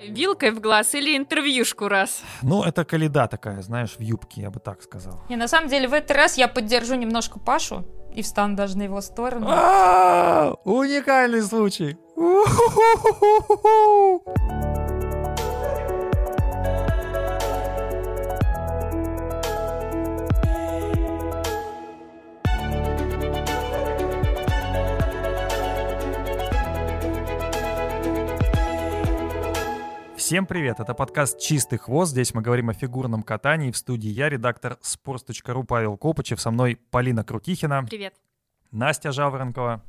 Вилкой в глаз или интервьюшку раз? Ну, это каледа такая, знаешь, в юбке, я бы так сказал. Не, на самом деле в этот раз я поддержу немножко Пашу и встану даже на его сторону. А, Уникальный случай. Всем привет! Это подкаст «Чистый хвост». Здесь мы говорим о фигурном катании. В студии я, редактор sports.ru Павел Копычев. Со мной Полина Крутихина, Привет. Настя Жаворонкова.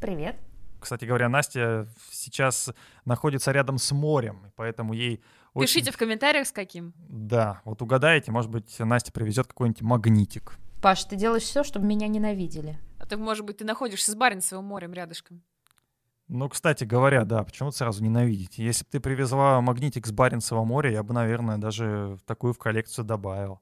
Привет. Кстати говоря, Настя сейчас находится рядом с морем, поэтому ей очень- Пишите в комментариях, с каким. Да, вот угадаете, может быть, Настя привезет какой-нибудь магнитик. Паш, ты делаешь все, чтобы меня ненавидели. А то, может быть, ты находишься с Баренцевым морем рядышком. Ну, кстати говоря, да, почему сразу ненавидите? Если бы ты привезла магнитик с Баренцева моря, я бы, наверное, даже такую в коллекцию добавил.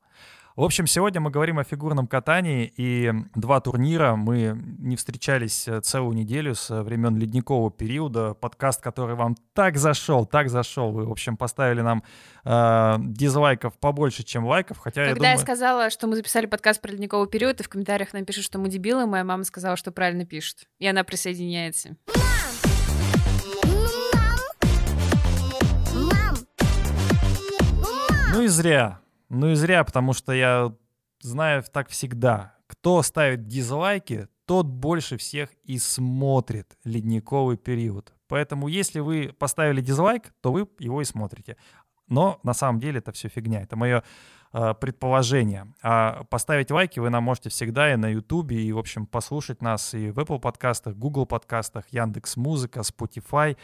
В общем, сегодня мы говорим о фигурном катании, и два турнира. Мы не встречались э, целую неделю с времен ледникового периода. Подкаст, который вам так зашел, так зашел. Вы, в общем, поставили нам э, дизлайков побольше, чем лайков, хотя я Когда я думаю... сказала, что мы записали подкаст про ледниковый период, и в комментариях нам пишут, что мы дебилы, моя мама сказала, что правильно пишет. И она присоединяется. Ну и зря. Ну и зря, потому что я знаю так всегда. Кто ставит дизлайки, тот больше всех и смотрит ледниковый период. Поэтому если вы поставили дизлайк, то вы его и смотрите. Но на самом деле это все фигня. Это мое э, предположение. А поставить лайки вы нам можете всегда и на Ютубе, и, в общем, послушать нас и в Apple подкастах, Google подкастах, Яндекс Музыка, Spotify.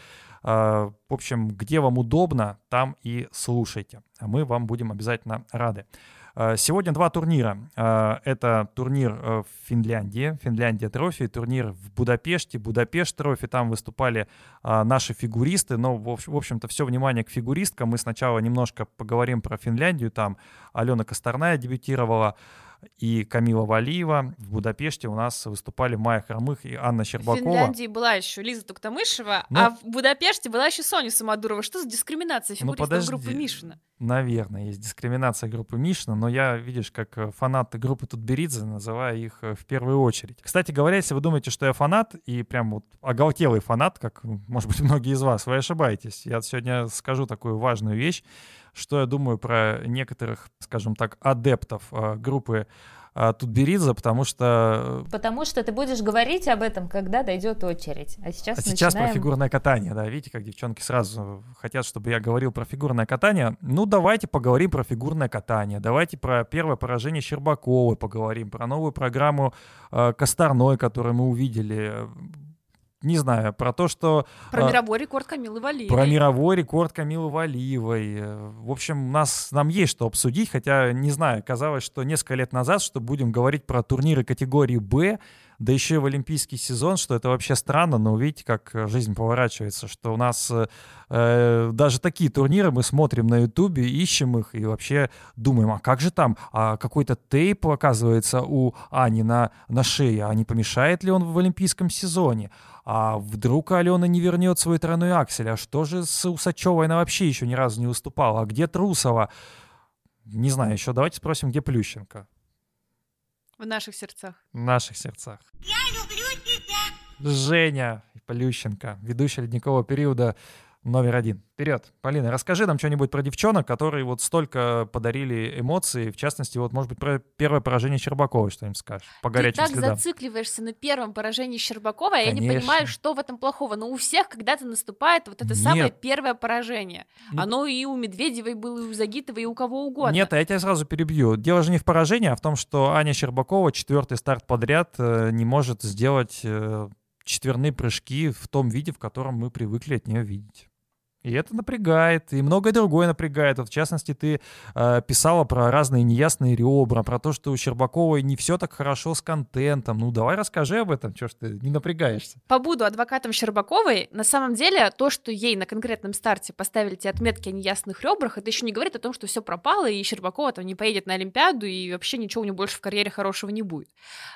Э, в общем, где вам удобно, там и слушайте. А мы вам будем обязательно рады. Э, Сегодня два турнира. Э, Это турнир э, в Финляндии, Финляндия трофи, турнир в Будапеште, Будапешт трофи. Там выступали а, наши фигуристы, но, в общем-то, все внимание к фигуристкам. Мы сначала немножко поговорим про Финляндию. Там Алена Косторная дебютировала и Камила Валиева. В Будапеште у нас выступали Майя Хромых и Анна В Щербакова. Финляндии была еще Лиза Туктамышева, Ну- а в Будапеште была еще Соня Самодурова. Что за дискриминация Ну, фигуристов подожди. группы Мишина? Наверное, есть дискриминация группы Мишина, но я, видишь, как э, фанат группы Тутберидзе, называю их э, в первую очередь. Кстати говоря, если вы думаете, что я фанат, и прям вот оголтелый фанат, как, может быть, многие из вас, вы ошибаетесь. Я сегодня скажу такую важную вещь, что я думаю про некоторых, скажем так, адептов э, группы э, Тутберидзе, потому что э, Потому что ты будешь говорить об этом, когда дойдет очередь. А сейчас А сейчас про начинаем... фигурное катание, да, видите, как девчонки сразу хотят, чтобы я говорил про фигурное катание. Ну, давайте поговорим про фигурное катание, давайте про первое поражение Щербаковой поговорим, про новую программу э, Косторной, которую мы увидели. Не знаю, про то, что... Про а, мировой рекорд Камилы Валиевой. Про мировой рекорд Камилы Валиевой. В общем, у нас, нам есть что обсудить, хотя, не знаю, казалось, что несколько лет назад, что будем говорить про турниры категории «Б», да еще и в олимпийский сезон, что это вообще странно, но видите, как жизнь поворачивается, что у нас э, э, даже такие турниры мы смотрим на ютубе, ищем их и вообще думаем, а как же там, а какой-то тейп оказывается у Ани на, на шее, а не помешает ли он в олимпийском сезоне? А вдруг Алена не вернет свой тройной аксель? А что же с Усачевой? Она вообще еще ни разу не выступала. А где Трусова? Не знаю еще. Давайте спросим, где Плющенко? В наших сердцах. В наших сердцах. Я люблю тебя. Женя Плющенко, ведущая ледникового периода номер один. Вперед. Полина, расскажи нам что-нибудь про девчонок, которые вот столько подарили эмоций. В частности, вот, может быть, про первое поражение Щербаковой что-нибудь скажешь по Ты горячим так следам. зацикливаешься на первом поражении Щербакова, я не Конечно. понимаю, что в этом плохого. Но у всех когда-то наступает вот это Нет. самое первое поражение. Оно и у Медведевой было, и у Загитовой, и у кого угодно. Нет, а я тебя сразу перебью. Дело же не в поражении, а в том, что Аня Щербакова четвертый старт подряд э, не может сделать э, четверные прыжки в том виде, в котором мы привыкли от нее видеть. И это напрягает, и многое другое напрягает. Вот в частности, ты э, писала про разные неясные ребра, про то, что у Щербаковой не все так хорошо с контентом. Ну, давай расскажи об этом, что ж ты не напрягаешься. Побуду адвокатом Щербаковой. На самом деле, то, что ей на конкретном старте поставили те отметки о неясных ребрах, это еще не говорит о том, что все пропало, и Щербакова там не поедет на Олимпиаду, и вообще ничего у нее больше в карьере хорошего не будет.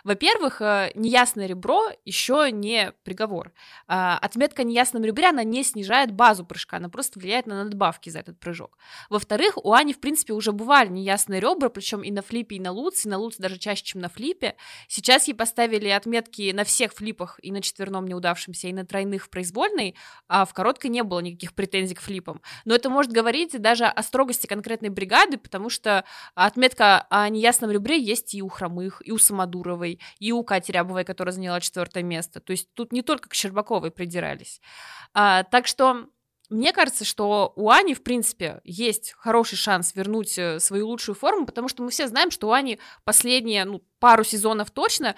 Во-первых, э, неясное ребро еще не приговор. А, Отметка о неясном ребре, она не снижает базу прыжка. Она просто влияет на надбавки за этот прыжок. Во-вторых, у Ани, в принципе, уже бывали неясные ребра, причем и на флипе, и на луце, и на луце даже чаще, чем на флипе. Сейчас ей поставили отметки на всех флипах, и на четверном неудавшемся, и на тройных в произвольной, а в короткой не было никаких претензий к флипам. Но это может говорить даже о строгости конкретной бригады, потому что отметка о неясном ребре есть и у Хромых, и у Самодуровой, и у Кати Рябовой, которая заняла четвертое место. То есть тут не только к Щербаковой придирались. А, так что мне кажется, что у Ани, в принципе, есть хороший шанс вернуть э, свою лучшую форму, потому что мы все знаем, что у Ани последние ну, пару сезонов точно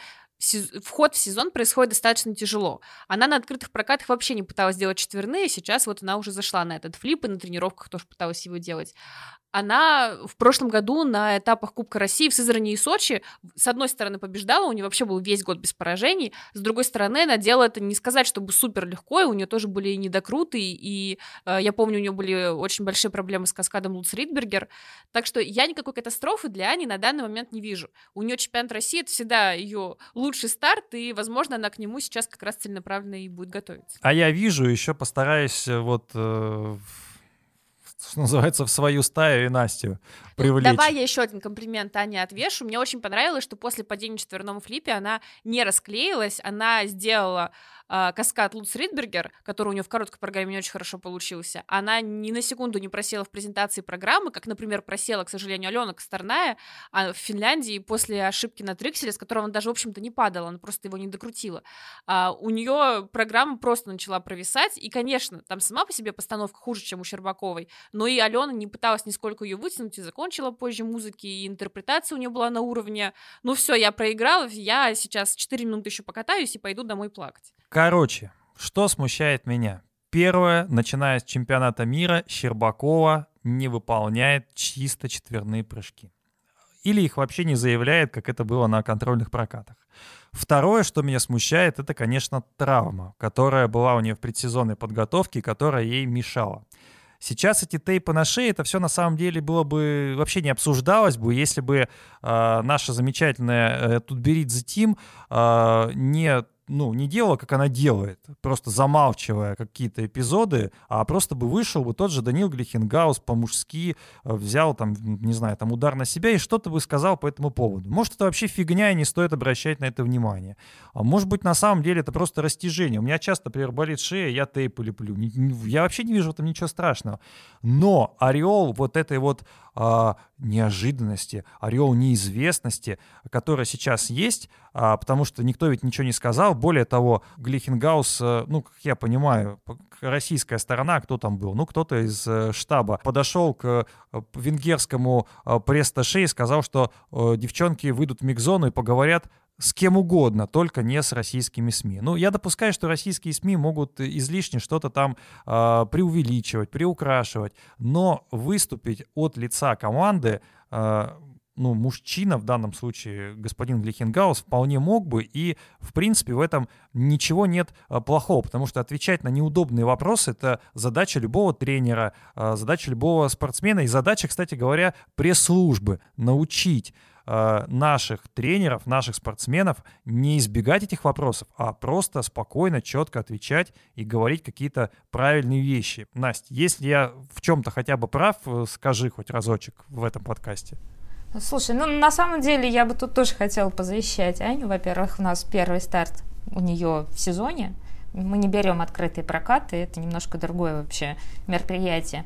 вход в сезон происходит достаточно тяжело. Она на открытых прокатах вообще не пыталась делать четверные, сейчас вот она уже зашла на этот флип и на тренировках тоже пыталась его делать она в прошлом году на этапах Кубка России в Сызрани и Сочи, с одной стороны, побеждала, у нее вообще был весь год без поражений, с другой стороны, она делала это не сказать, чтобы супер легко, и у нее тоже были недокруты, и э, я помню, у нее были очень большие проблемы с каскадом Луц Ридбергер, так что я никакой катастрофы для Ани на данный момент не вижу. У нее чемпионат России, это всегда ее лучший старт, и, возможно, она к нему сейчас как раз целенаправленно и будет готовиться. А я вижу, еще постараюсь э, вот э, что называется, в свою стаю и Настю привлечь. Ну, давай я еще один комплимент Ане отвешу. Мне очень понравилось, что после падения четверному флипе она не расклеилась, она сделала каскад Луц Ридбергер, который у нее в короткой программе не очень хорошо получился, она ни на секунду не просела в презентации программы, как, например, просела, к сожалению, Алена Косторная а в Финляндии после ошибки на трикселе, с которого она даже, в общем-то, не падала, она просто его не докрутила. А, у нее программа просто начала провисать, и, конечно, там сама по себе постановка хуже, чем у Щербаковой, но и Алена не пыталась нисколько ее вытянуть и закончила позже музыки, и интерпретация у нее была на уровне, ну все, я проиграла, я сейчас 4 минуты еще покатаюсь и пойду домой плакать. Короче, что смущает меня? Первое, начиная с чемпионата мира, Щербакова не выполняет чисто четверные прыжки. Или их вообще не заявляет, как это было на контрольных прокатах. Второе, что меня смущает, это, конечно, травма, которая была у нее в предсезонной подготовке, которая ей мешала. Сейчас эти тейпы на шее, это все на самом деле было бы вообще не обсуждалось бы, если бы э, наша замечательная э, Тутберидзе Тим э, не ну, не делала, как она делает, просто замалчивая какие-то эпизоды, а просто бы вышел бы тот же Данил Глихенгаус по-мужски, э, взял там, не знаю, там удар на себя и что-то бы сказал по этому поводу. Может, это вообще фигня, и не стоит обращать на это внимание. А может быть, на самом деле это просто растяжение. У меня часто, например, болит шея, я тейпы леплю. Я вообще не вижу в этом ничего страшного. Но ореол вот этой вот а, неожиданности, ореол неизвестности, который сейчас есть, а, потому что никто ведь ничего не сказал. Более того, Глихенгаус, э, ну, как я понимаю, российская сторона, кто там был? Ну, кто-то из э, штаба подошел к э, венгерскому пресс-таше и сказал, что девчонки выйдут в мигзону и поговорят с кем угодно, только не с российскими СМИ. Ну, я допускаю, что российские СМИ могут излишне что-то там э, преувеличивать, приукрашивать, но выступить от лица команды э, ну, мужчина, в данном случае господин Глихенгаус, вполне мог бы, и, в принципе, в этом ничего нет а, плохого, потому что отвечать на неудобные вопросы — это задача любого тренера, а, задача любого спортсмена, и задача, кстати говоря, пресс-службы — научить Э, наших тренеров, наших спортсменов не избегать этих вопросов, а просто спокойно, четко отвечать и говорить какие-то правильные вещи. Настя, если я в чем-то хотя бы прав, э, скажи хоть разочек в этом подкасте. Слушай, ну на самом деле я бы тут тоже хотела позащищать Аню. Во-первых, у нас первый старт у нее в сезоне. Мы не берем открытые прокаты, это немножко другое вообще мероприятие.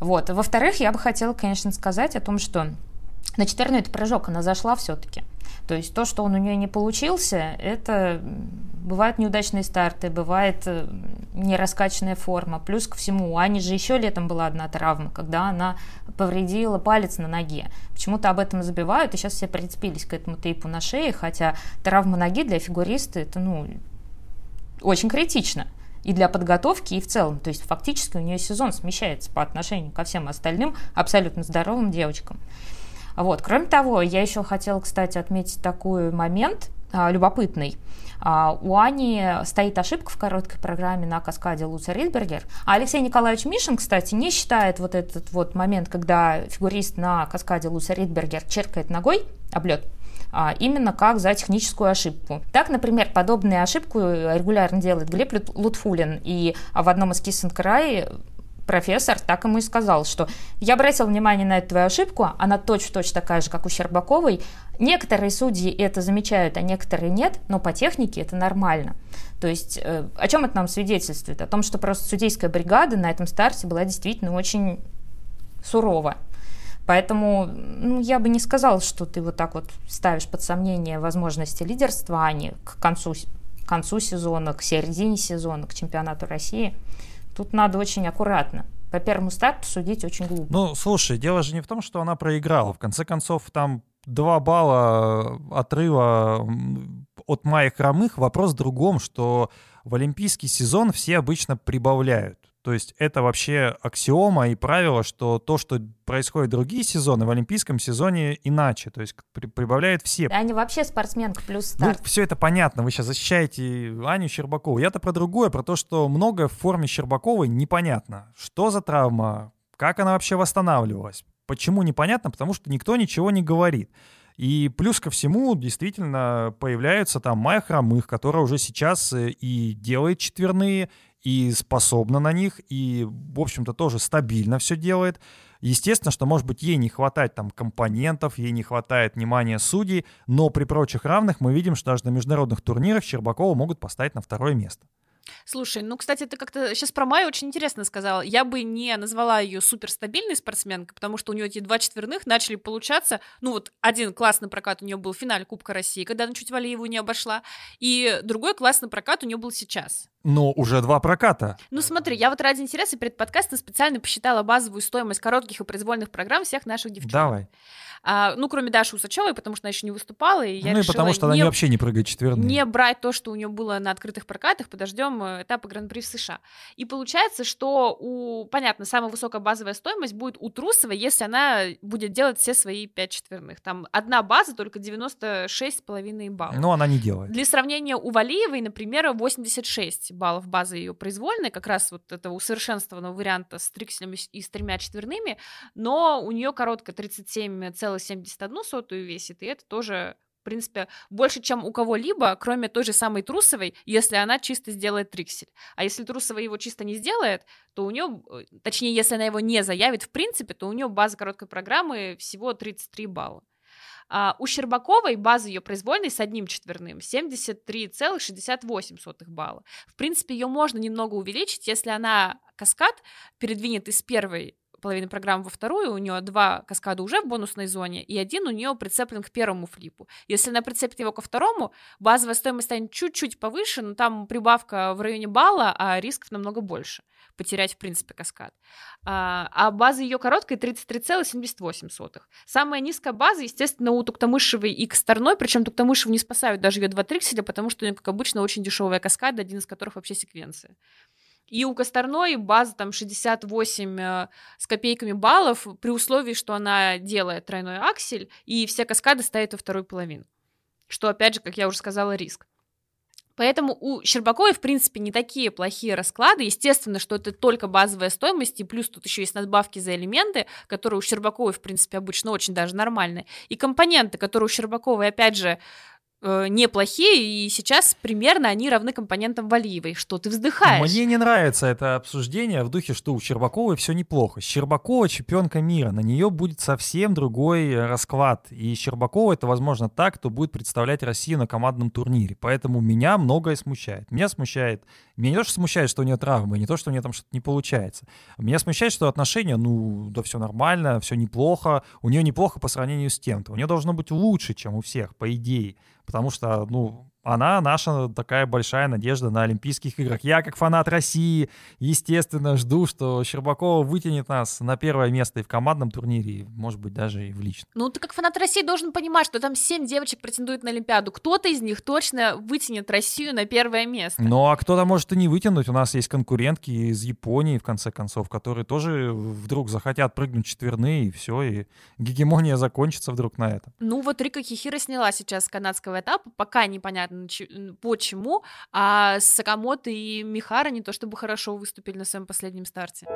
Вот. Во-вторых, я бы хотела, конечно, сказать о том, что на четверной это прыжок она зашла все-таки. То есть то, что он у нее не получился, это бывают неудачные старты, бывает э, нераскачанная форма. Плюс ко всему, у Ани же еще летом была одна травма, когда она повредила палец на ноге. Почему-то об этом забивают, и сейчас все прицепились к этому тейпу на шее, хотя травма ноги для фигуриста это, ну, очень критично и для подготовки, и в целом. То есть фактически у нее сезон смещается по отношению ко всем остальным абсолютно здоровым девочкам. Вот. Кроме того, я еще хотела, кстати, отметить такой момент а, любопытный. А, у Ани стоит ошибка в короткой программе на каскаде Луца Ридбергер. А Алексей Николаевич Мишин, кстати, не считает вот этот вот момент, когда фигурист на каскаде Луца Ридбергер черкает ногой облет, а, именно как за техническую ошибку. Так, например, подобную ошибку регулярно делает Глеб Лутфулин, и в одном из Киссенкрай профессор так ему и сказал, что я обратил внимание на эту твою ошибку, она точь-в-точь такая же, как у Щербаковой. Некоторые судьи это замечают, а некоторые нет, но по технике это нормально. То есть э, о чем это нам свидетельствует? О том, что просто судейская бригада на этом старте была действительно очень сурова. Поэтому ну, я бы не сказала, что ты вот так вот ставишь под сомнение возможности лидерства, а не к концу, к концу сезона, к середине сезона, к чемпионату России. Тут надо очень аккуратно. По первому старту судить очень глупо. Ну, слушай, дело же не в том, что она проиграла. В конце концов, там два балла отрыва от Майи Хромых. Вопрос в другом, что в олимпийский сезон все обычно прибавляют. То есть это вообще аксиома и правило, что то, что происходит другие сезоны, в олимпийском сезоне иначе. То есть при, прибавляют все. Да, они вообще спортсменка плюс старт. Ну, все это понятно. Вы сейчас защищаете Аню Щербакову. Я-то про другое, про то, что многое в форме Щербаковой непонятно. Что за травма? Как она вообще восстанавливалась? Почему непонятно? Потому что никто ничего не говорит. И плюс ко всему, действительно, появляются там Майя Хромых, которая уже сейчас э, и делает четверные, и способна на них, и, в общем-то, тоже стабильно все делает. Естественно, что, может быть, ей не хватает там компонентов, ей не хватает внимания судей, но при прочих равных мы видим, что даже на международных турнирах Щербакова могут поставить на второе место. Слушай, ну, кстати, ты как-то сейчас про Майю очень интересно сказала. Я бы не назвала ее суперстабильной спортсменкой, потому что у нее эти два четверных начали получаться. Ну, вот один классный прокат у нее был в финале Кубка России, когда она чуть Валиеву не обошла, и другой классный прокат у нее был сейчас. Но уже два проката. Ну смотри, я вот ради интереса перед подкастом специально посчитала базовую стоимость коротких и произвольных программ всех наших девчонок. Давай. А, ну, кроме Даши Усачевой, потому что она еще не выступала. И я ну и потому что она не, вообще не прыгает четверные. Не брать то, что у нее было на открытых прокатах, подождем э, этапа Гран-при в США. И получается, что у, понятно, самая высокая базовая стоимость будет у Трусовой, если она будет делать все свои пять четверных. Там одна база только 96,5 баллов. Но она не делает. Для сравнения, у Валиевой, например, 86 баллов базы ее произвольной, как раз вот этого усовершенствованного варианта с трикселем и с тремя четверными, но у нее короткая 37 1,71 весит, и это тоже в принципе, больше, чем у кого-либо, кроме той же самой Трусовой, если она чисто сделает триксель. А если Трусова его чисто не сделает, то у нее, э, точнее, если она его не заявит в принципе, то у нее база короткой программы всего 33 балла. А у Щербаковой база ее произвольной с одним четверным 73,68 балла. В принципе, ее можно немного увеличить, если она каскад передвинет из первой половины программы во вторую, у нее два каскада уже в бонусной зоне, и один у нее прицеплен к первому флипу. Если она прицепит его ко второму, базовая стоимость станет чуть-чуть повыше, но там прибавка в районе балла, а рисков намного больше потерять, в принципе, каскад. А, а база ее короткая 33,78. Самая низкая база, естественно, у Туктамышевой и Косторной, причем Туктамышев не спасают даже ее два трикселя, потому что у нее, как обычно, очень дешевая каскада, один из которых вообще секвенция. И у Косторной база там 68 э, с копейками баллов при условии, что она делает тройной аксель, и все каскады ставит во вторую половину. Что, опять же, как я уже сказала, риск. Поэтому у Щербаковой, в принципе, не такие плохие расклады. Естественно, что это только базовая стоимость, и плюс тут еще есть надбавки за элементы, которые у Щербаковой, в принципе, обычно очень даже нормальные. И компоненты, которые у Щербаковой, опять же, э, неплохие, и сейчас примерно они равны компонентам Валиевой. Что ты вздыхаешь? Мне не нравится это обсуждение в духе, что у Щербаковой все неплохо. Щербакова чемпионка мира, на нее будет совсем другой расклад. И Щербакова это, возможно, так, кто будет представлять Россию на командном турнире. Поэтому меня многое смущает. Меня смущает, меня не то, что смущает, что у нее травмы, не то, что у нее там что-то не получается. Меня смущает, что отношения, ну, да все нормально, все неплохо. У нее неплохо по сравнению с тем-то. У нее должно быть лучше, чем у всех, по идее потому что, ну, она наша такая большая надежда на Олимпийских играх. Я, как фанат России, естественно, жду, что Щербакова вытянет нас на первое место и в командном турнире, и, может быть, даже и в личном. Ну, ты как фанат России должен понимать, что там семь девочек претендуют на Олимпиаду. Кто-то из них точно вытянет Россию на первое место. Ну, а кто-то может и не вытянуть. У нас есть конкурентки из Японии, в конце концов, которые тоже вдруг захотят прыгнуть четверные, и все, и гегемония закончится вдруг на этом. Ну, вот Рика Хихира сняла сейчас с канадского этапа, пока непонятно, почему, а Сакамото и Михара не то чтобы хорошо выступили на своем последнем старте.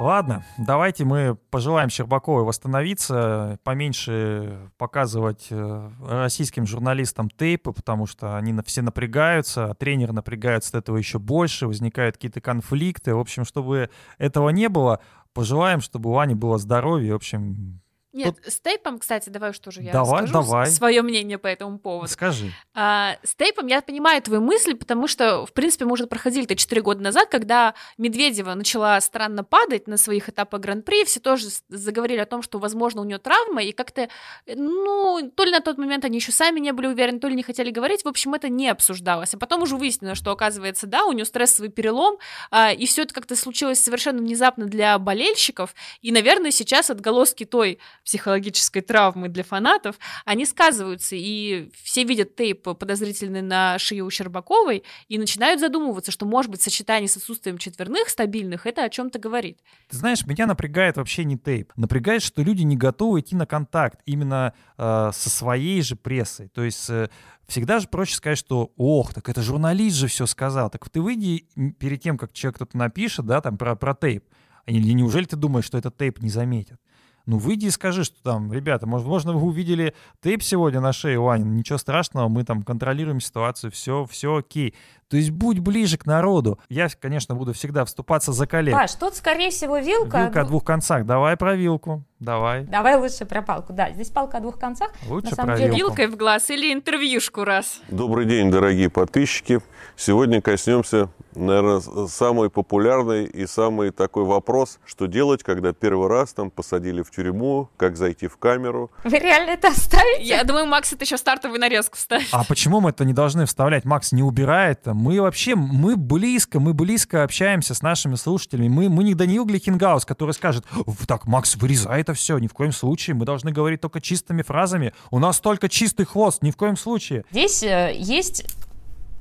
Ладно, давайте мы пожелаем Щербаковой восстановиться, поменьше показывать э, российским журналистам тейпы, потому что они все напрягаются, а тренер напрягается от этого еще больше, возникают какие-то конфликты. В общем, чтобы этого не было, пожелаем, чтобы у Ани было здоровье. В общем, нет, Тут... с тейпом, кстати, давай что же я давай, скажу давай. свое мнение по этому поводу. Скажи. А, с тейпом я понимаю твои мысли, потому что, в принципе, мы уже проходили это 4 года назад, когда Медведева начала странно падать на своих этапах Гран-при, все тоже заговорили о том, что, возможно, у нее травма, и как-то, ну, то ли на тот момент они еще сами не были уверены, то ли не хотели говорить, в общем, это не обсуждалось. А потом уже выяснилось, что, оказывается, да, у нее стрессовый перелом, а, и все это как-то случилось совершенно внезапно для болельщиков, и, наверное, сейчас отголоски той психологической травмы для фанатов, они сказываются, и все видят тейп подозрительный на шее у Щербаковой и начинают задумываться, что, может быть, сочетание с отсутствием четверных стабильных это о чем-то говорит. Ты знаешь, меня напрягает вообще не тейп. Напрягает, что люди не готовы идти на контакт именно э, со своей же прессой. То есть э, всегда же проще сказать, что ох, так это журналист же все сказал. Так ты выйди перед тем, как человек кто-то напишет, да, там про, про тейп. Или неужели ты думаешь, что этот тейп не заметит? Ну, выйди и скажи, что там, ребята, может, возможно, вы увидели тейп сегодня на шее Вани, ничего страшного, мы там контролируем ситуацию, все, все окей. То есть будь ближе к народу. Я, конечно, буду всегда вступаться за коллег. Паш, тут, скорее всего, вилка. Вилка о двух концах. Давай про вилку. Давай. Давай лучше про палку. Да, здесь палка о двух концах. Лучше На самом про деле... Вилкой в глаз или интервьюшку раз. Добрый день, дорогие подписчики. Сегодня коснемся, наверное, самый популярный и самый такой вопрос, что делать, когда первый раз там посадили в тюрьму, как зайти в камеру. Вы реально это оставите? Я думаю, Макс это еще стартовую нарезку вставит. А почему мы это не должны вставлять? Макс не убирает мы вообще, мы близко, мы близко общаемся с нашими слушателями. Мы, мы не Даниил Глихенгаус, который скажет, так, Макс, вырезай это все, ни в коем случае. Мы должны говорить только чистыми фразами. У нас только чистый хвост, ни в коем случае. Здесь э, есть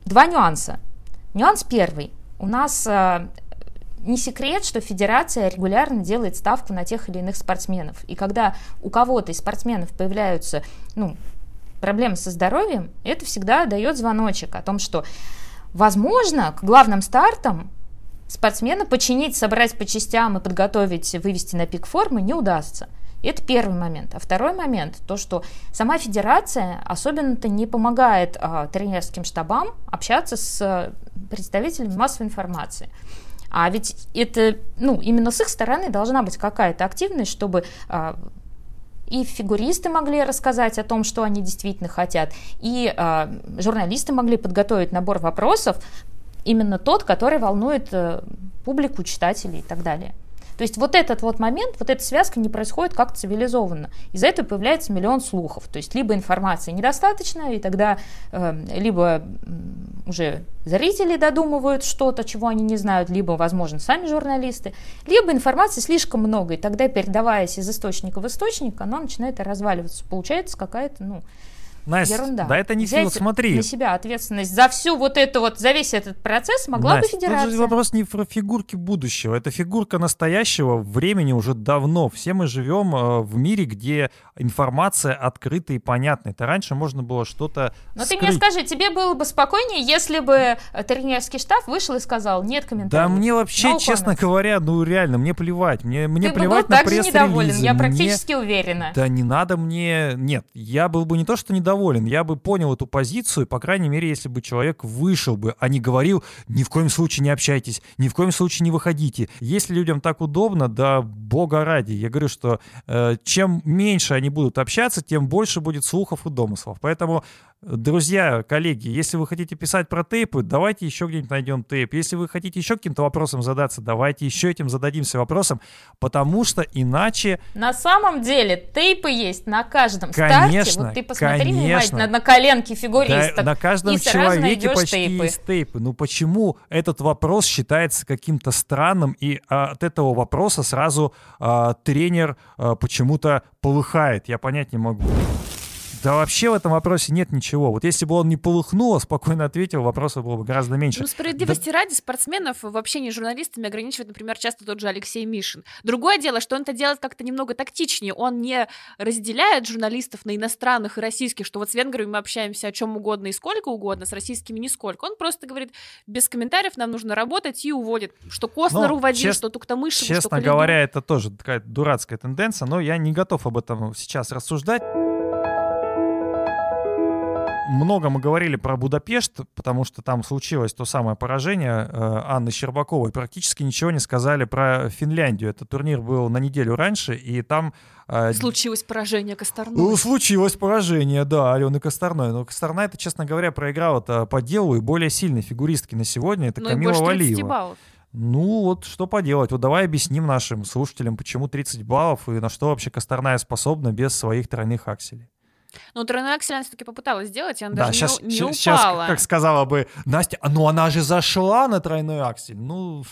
два нюанса. Нюанс первый. У нас э, не секрет, что федерация регулярно делает ставку на тех или иных спортсменов. И когда у кого-то из спортсменов появляются ну, проблемы со здоровьем, это всегда дает звоночек о том, что Возможно, к главным стартам спортсмена починить, собрать по частям и подготовить, вывести на пик формы не удастся. Это первый момент. А второй момент, то, что сама федерация особенно-то не помогает а, тренерским штабам общаться с представителями массовой информации. А ведь это, ну, именно с их стороны должна быть какая-то активность, чтобы а, и фигуристы могли рассказать о том, что они действительно хотят, и э, журналисты могли подготовить набор вопросов, именно тот, который волнует э, публику, читателей и так далее. То есть вот этот вот момент, вот эта связка не происходит как-то цивилизованно. Из-за этого появляется миллион слухов. То есть либо информации недостаточно, и тогда э, либо уже зрители додумывают что-то, чего они не знают, либо, возможно, сами журналисты, либо информации слишком много, и тогда, передаваясь из источника в источник, она начинает разваливаться. Получается какая-то, ну, Настя, Ерунда. да это не Взять вот смотри. на себя ответственность за всю вот эту вот, за весь этот процесс могла Настя, бы федерация. Тут же вопрос не про фигурки будущего, это фигурка настоящего времени уже давно. Все мы живем э, в мире, где информация открыта и понятна. Это раньше можно было что-то Но скрыть. ты мне скажи, тебе было бы спокойнее, если бы э, тренерский штаб вышел и сказал, нет комментариев. Да мне вообще, no честно comments. говоря, ну реально, мне плевать. Мне, мне ты плевать был на пресс-релизы. недоволен, я мне... практически уверена. Да не надо мне... Нет, я был бы не то, что недоволен, я бы понял эту позицию, по крайней мере, если бы человек вышел бы, а не говорил, ни в коем случае не общайтесь, ни в коем случае не выходите. Если людям так удобно, да бога ради. Я говорю, что э, чем меньше они будут общаться, тем больше будет слухов и домыслов. Поэтому Друзья, коллеги, если вы хотите писать про тейпы, давайте еще где-нибудь найдем тейп. Если вы хотите еще каким-то вопросом задаться, давайте еще этим зададимся вопросом, потому что иначе... На самом деле тейпы есть на каждом конечно, старте. Вот ты посмотри, конечно. на, на коленки фигуристов. Да, на каждом и человеке почти тейпы. есть тейпы. Ну почему этот вопрос считается каким-то странным, и а, от этого вопроса сразу а, тренер а, почему-то полыхает? Я понять не могу. Да вообще в этом вопросе нет ничего. Вот если бы он не полыхнул, а спокойно ответил, вопросов было бы гораздо меньше. Ну, справедливости ради спортсменов в общении с журналистами ограничивает, например, часто тот же Алексей Мишин. Другое дело, что он это делает как-то немного тактичнее. Он не разделяет журналистов на иностранных и российских, что вот с венграми мы общаемся о чем угодно и сколько угодно, с российскими нисколько. Он просто говорит, без комментариев нам нужно работать и уводит. Что Коснер Ну, уводил, чест- что Туктамышев, что Честно Калиду. говоря, это тоже такая дурацкая тенденция, но я не готов об этом сейчас рассуждать. Много мы говорили про Будапешт, потому что там случилось то самое поражение э, Анны Щербаковой. Практически ничего не сказали про Финляндию. Этот турнир был на неделю раньше, и там... э, Случилось поражение Косторной. ну, случилось поражение, да, Алены Косторной. Но Косторная, это, честно говоря, проиграла-то по делу и более сильной фигуристки на сегодня. Это Ну Камила больше 30 Валиева. баллов. Ну, вот что поделать. Вот давай объясним нашим слушателям, почему 30 баллов и на что вообще Косторная способна без своих тройных акселей. Ну, тройной аксель она все-таки попыталась сделать, и она Да, даже сейчас, не, не сейчас, упала. как сказала бы Настя, «А ну она же зашла на тройной аксель. Ну,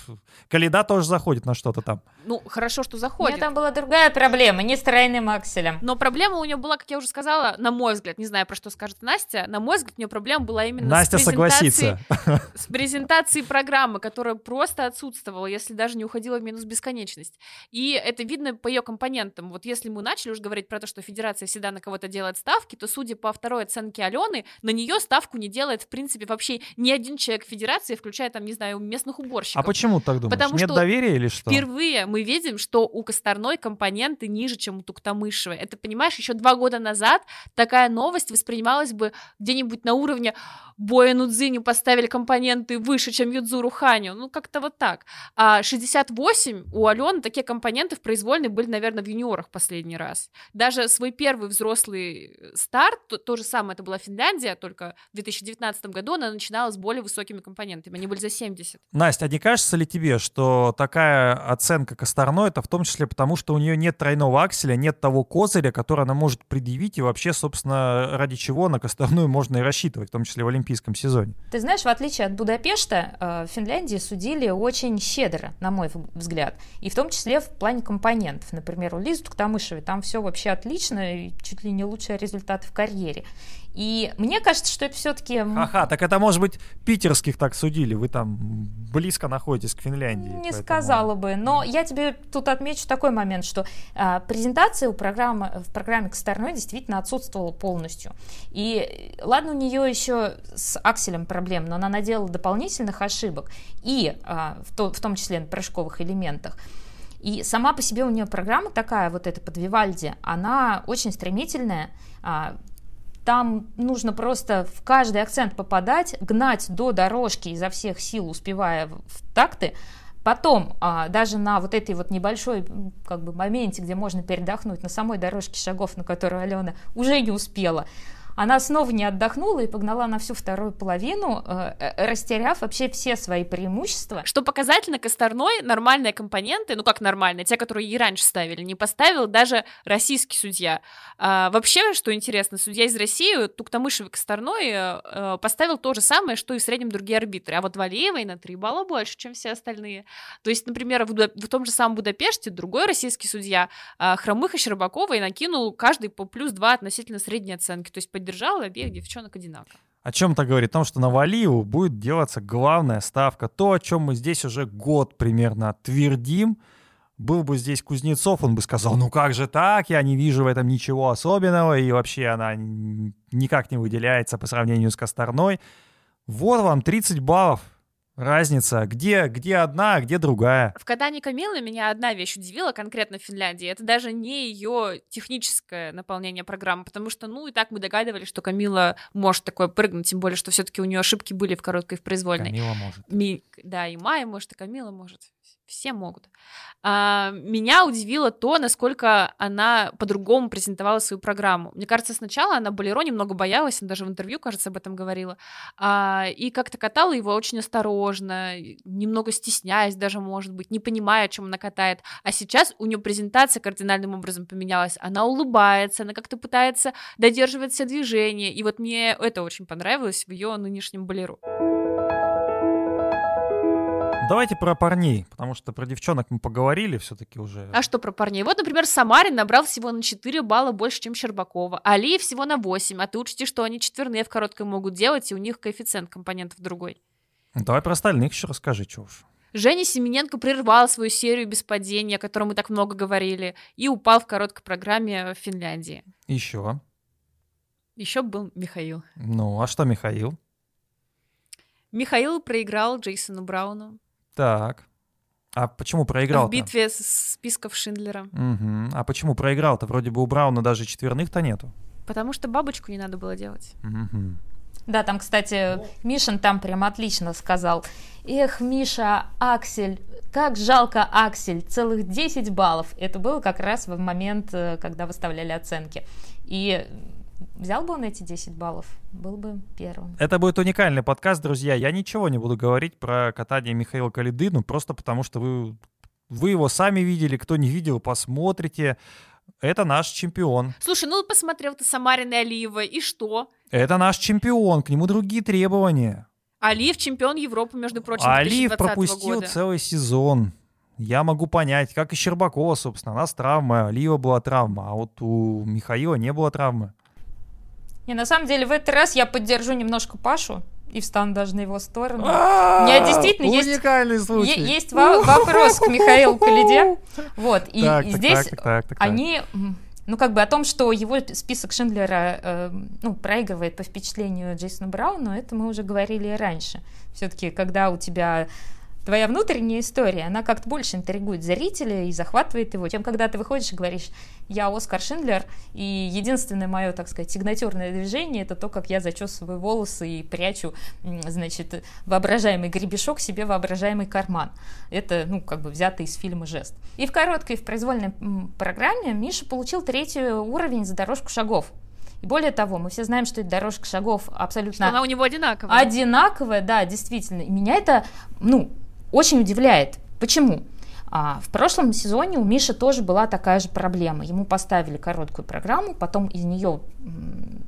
Каледа тоже заходит на что-то там. Ну, хорошо, что У заходит. меня там была другая проблема, не с тройным акселем. Но проблема у нее была, как я уже сказала, на мой взгляд, не знаю, про что скажет Настя, на мой взгляд, у нее проблема была именно Настя с согласится. с презентацией программы, которая просто отсутствовала, если даже не уходила в минус бесконечность. И это видно по ее компонентам. Вот если мы начали уже говорить про то, что федерация всегда на кого-то делает ставки, то, судя по второй оценке Алены, на нее ставку не делает, в принципе, вообще ни один человек федерации, включая, там, не знаю, местных уборщиков. А почему так думаешь? Потому Нет что доверия или что? Впервые мы видим, что у Косторной компоненты ниже, чем у Туктамышевой. Это, понимаешь, еще два года назад такая новость воспринималась бы где-нибудь на уровне Боя Нудзиню поставили компоненты выше, чем Юдзуру Ханю. Ну, как-то вот так. А 68 у Алены такие компоненты в произвольной были, наверное, в юниорах последний раз. Даже свой первый взрослый старт, то, то же самое, это была Финляндия, только в 2019 году она начинала с более высокими компонентами. Они были за 70. Настя, а не кажется ли тебе, что такая оценка Косторной, это в том числе потому, что у нее нет тройного акселя, нет того козыря, который она может предъявить, и вообще, собственно, ради чего на Косторную можно и рассчитывать, в том числе в олимпийском сезоне? Ты знаешь, в отличие от Будапешта, э, в Финляндии судили очень щедро, на мой взгляд. И в том числе в плане компонентов. Например, у Лизы Туктамышевой там все вообще отлично, и чуть ли не лучшие результаты в карьере. И мне кажется, что это все-таки... Ага, так это, может быть, питерских так судили, вы там близко находитесь к Финляндии. Не поэтому- сказала бы, но я тебе тут отмечу такой момент, что а, презентация у программы, в программе Косторной действительно отсутствовала полностью. И ладно, у нее еще с акселем проблем, но она наделала дополнительных ошибок, и а, в, то- в том числе на прыжковых элементах. И сама по себе у нее программа такая, вот эта под Вивальди, она очень стремительная, а, там нужно просто в каждый акцент попадать, гнать до дорожки изо всех сил, успевая в такты. Потом, а, даже на вот этой вот небольшой как бы моменте, где можно передохнуть, на самой дорожке шагов, на которую Алена уже не успела, она снова не отдохнула и погнала на всю вторую половину, э, э, растеряв вообще все свои преимущества. Что показательно, Косторной нормальные компоненты, ну как нормальные, те, которые ей раньше ставили, не поставил даже российский судья. А, вообще, что интересно, судья из России, Туктамышев и Косторной, э, э, поставил то же самое, что и в среднем другие арбитры. А вот Валеевой на 3 балла больше, чем все остальные. То есть, например, в, в том же самом Будапеште другой российский судья а, Хромых и Щербаковой накинул каждый по плюс 2 относительно средней оценки. То есть поддержал обеих девчонок одинаково. О чем это говорит? О том, что на Валиеву будет делаться главная ставка. То, о чем мы здесь уже год примерно твердим. Был бы здесь Кузнецов, он бы сказал, ну как же так, я не вижу в этом ничего особенного, и вообще она никак не выделяется по сравнению с Косторной. Вот вам 30 баллов. Разница. Где, где одна, а где другая. В катании Камилы меня одна вещь удивила конкретно в Финляндии. Это даже не ее техническое наполнение программы, потому что, ну, и так мы догадывались, что Камила может такое прыгнуть, тем более, что все-таки у нее ошибки были в короткой и в произвольной. Камила может. Ми- да, и Майя может, и Камила может. Все могут. А, меня удивило то, насколько она по-другому презентовала свою программу. Мне кажется, сначала она Болеро немного боялась, она даже в интервью, кажется, об этом говорила, а, и как-то катала его очень осторожно, немного стесняясь даже, может быть, не понимая, о чем она катает. А сейчас у нее презентация кардинальным образом поменялась. Она улыбается, она как-то пытается додерживать все движения. И вот мне это очень понравилось в ее нынешнем Болеро. Давайте про парней, потому что про девчонок мы поговорили все-таки уже. А что про парней? Вот, например, Самарин набрал всего на 4 балла больше, чем Щербакова. А Алиев всего на 8. А ты учти, что они четверные в короткой могут делать, и у них коэффициент компонентов другой. Давай про остальных еще расскажи, что уж. Женя Семененко прервал свою серию без падения, о которой мы так много говорили, и упал в короткой программе в Финляндии. Еще. Еще был Михаил. Ну, а что Михаил? Михаил проиграл Джейсону Брауну. Так. А почему проиграл? В битве с списков Шиндлера. Угу. А почему проиграл-то? Вроде бы у Брауна даже четверных-то нету. Потому что бабочку не надо было делать. Угу. Да, там, кстати, Мишин там прям отлично сказал. Эх, Миша, Аксель, как жалко Аксель, целых 10 баллов. Это было как раз в момент, э, когда выставляли оценки. И взял бы он эти 10 баллов, был бы первым. Это будет уникальный подкаст, друзья. Я ничего не буду говорить про катание Михаила Калиды, ну просто потому что вы, вы его сами видели, кто не видел, посмотрите. Это наш чемпион. Слушай, ну посмотрел ты Самарина и Алиева, и что? Это наш чемпион, к нему другие требования. Алиев чемпион Европы, между прочим, Алиев 2020 пропустил года. целый сезон. Я могу понять, как и Щербакова, собственно. У нас травма, Алиева была травма, а вот у Михаила не было травмы. И на самом деле в этот раз я поддержу немножко Пашу и встану даже на его сторону. А, меня действительно есть- Уникальный случай. есть во- вопрос к Михаилу Калиде. Вот, и, здесь они, ну, как бы о том, что его список Шиндлера, э, ну, проигрывает по впечатлению Джейсона Брауна, это мы уже говорили и раньше. Все-таки, когда у тебя твоя внутренняя история, она как-то больше интригует зрителя и захватывает его, чем когда ты выходишь и говоришь, я Оскар Шиндлер, и единственное мое, так сказать, сигнатурное движение, это то, как я зачесываю волосы и прячу, значит, воображаемый гребешок себе воображаемый карман. Это, ну, как бы взято из фильма «Жест». И в короткой, в произвольной программе Миша получил третий уровень за дорожку шагов. И более того, мы все знаем, что эта дорожка шагов Что абсолютно она у него одинаковая. одинаковая, да, действительно. И меня это, ну, очень удивляет. Почему? А, в прошлом сезоне у Миши тоже была такая же проблема. Ему поставили короткую программу, потом из нее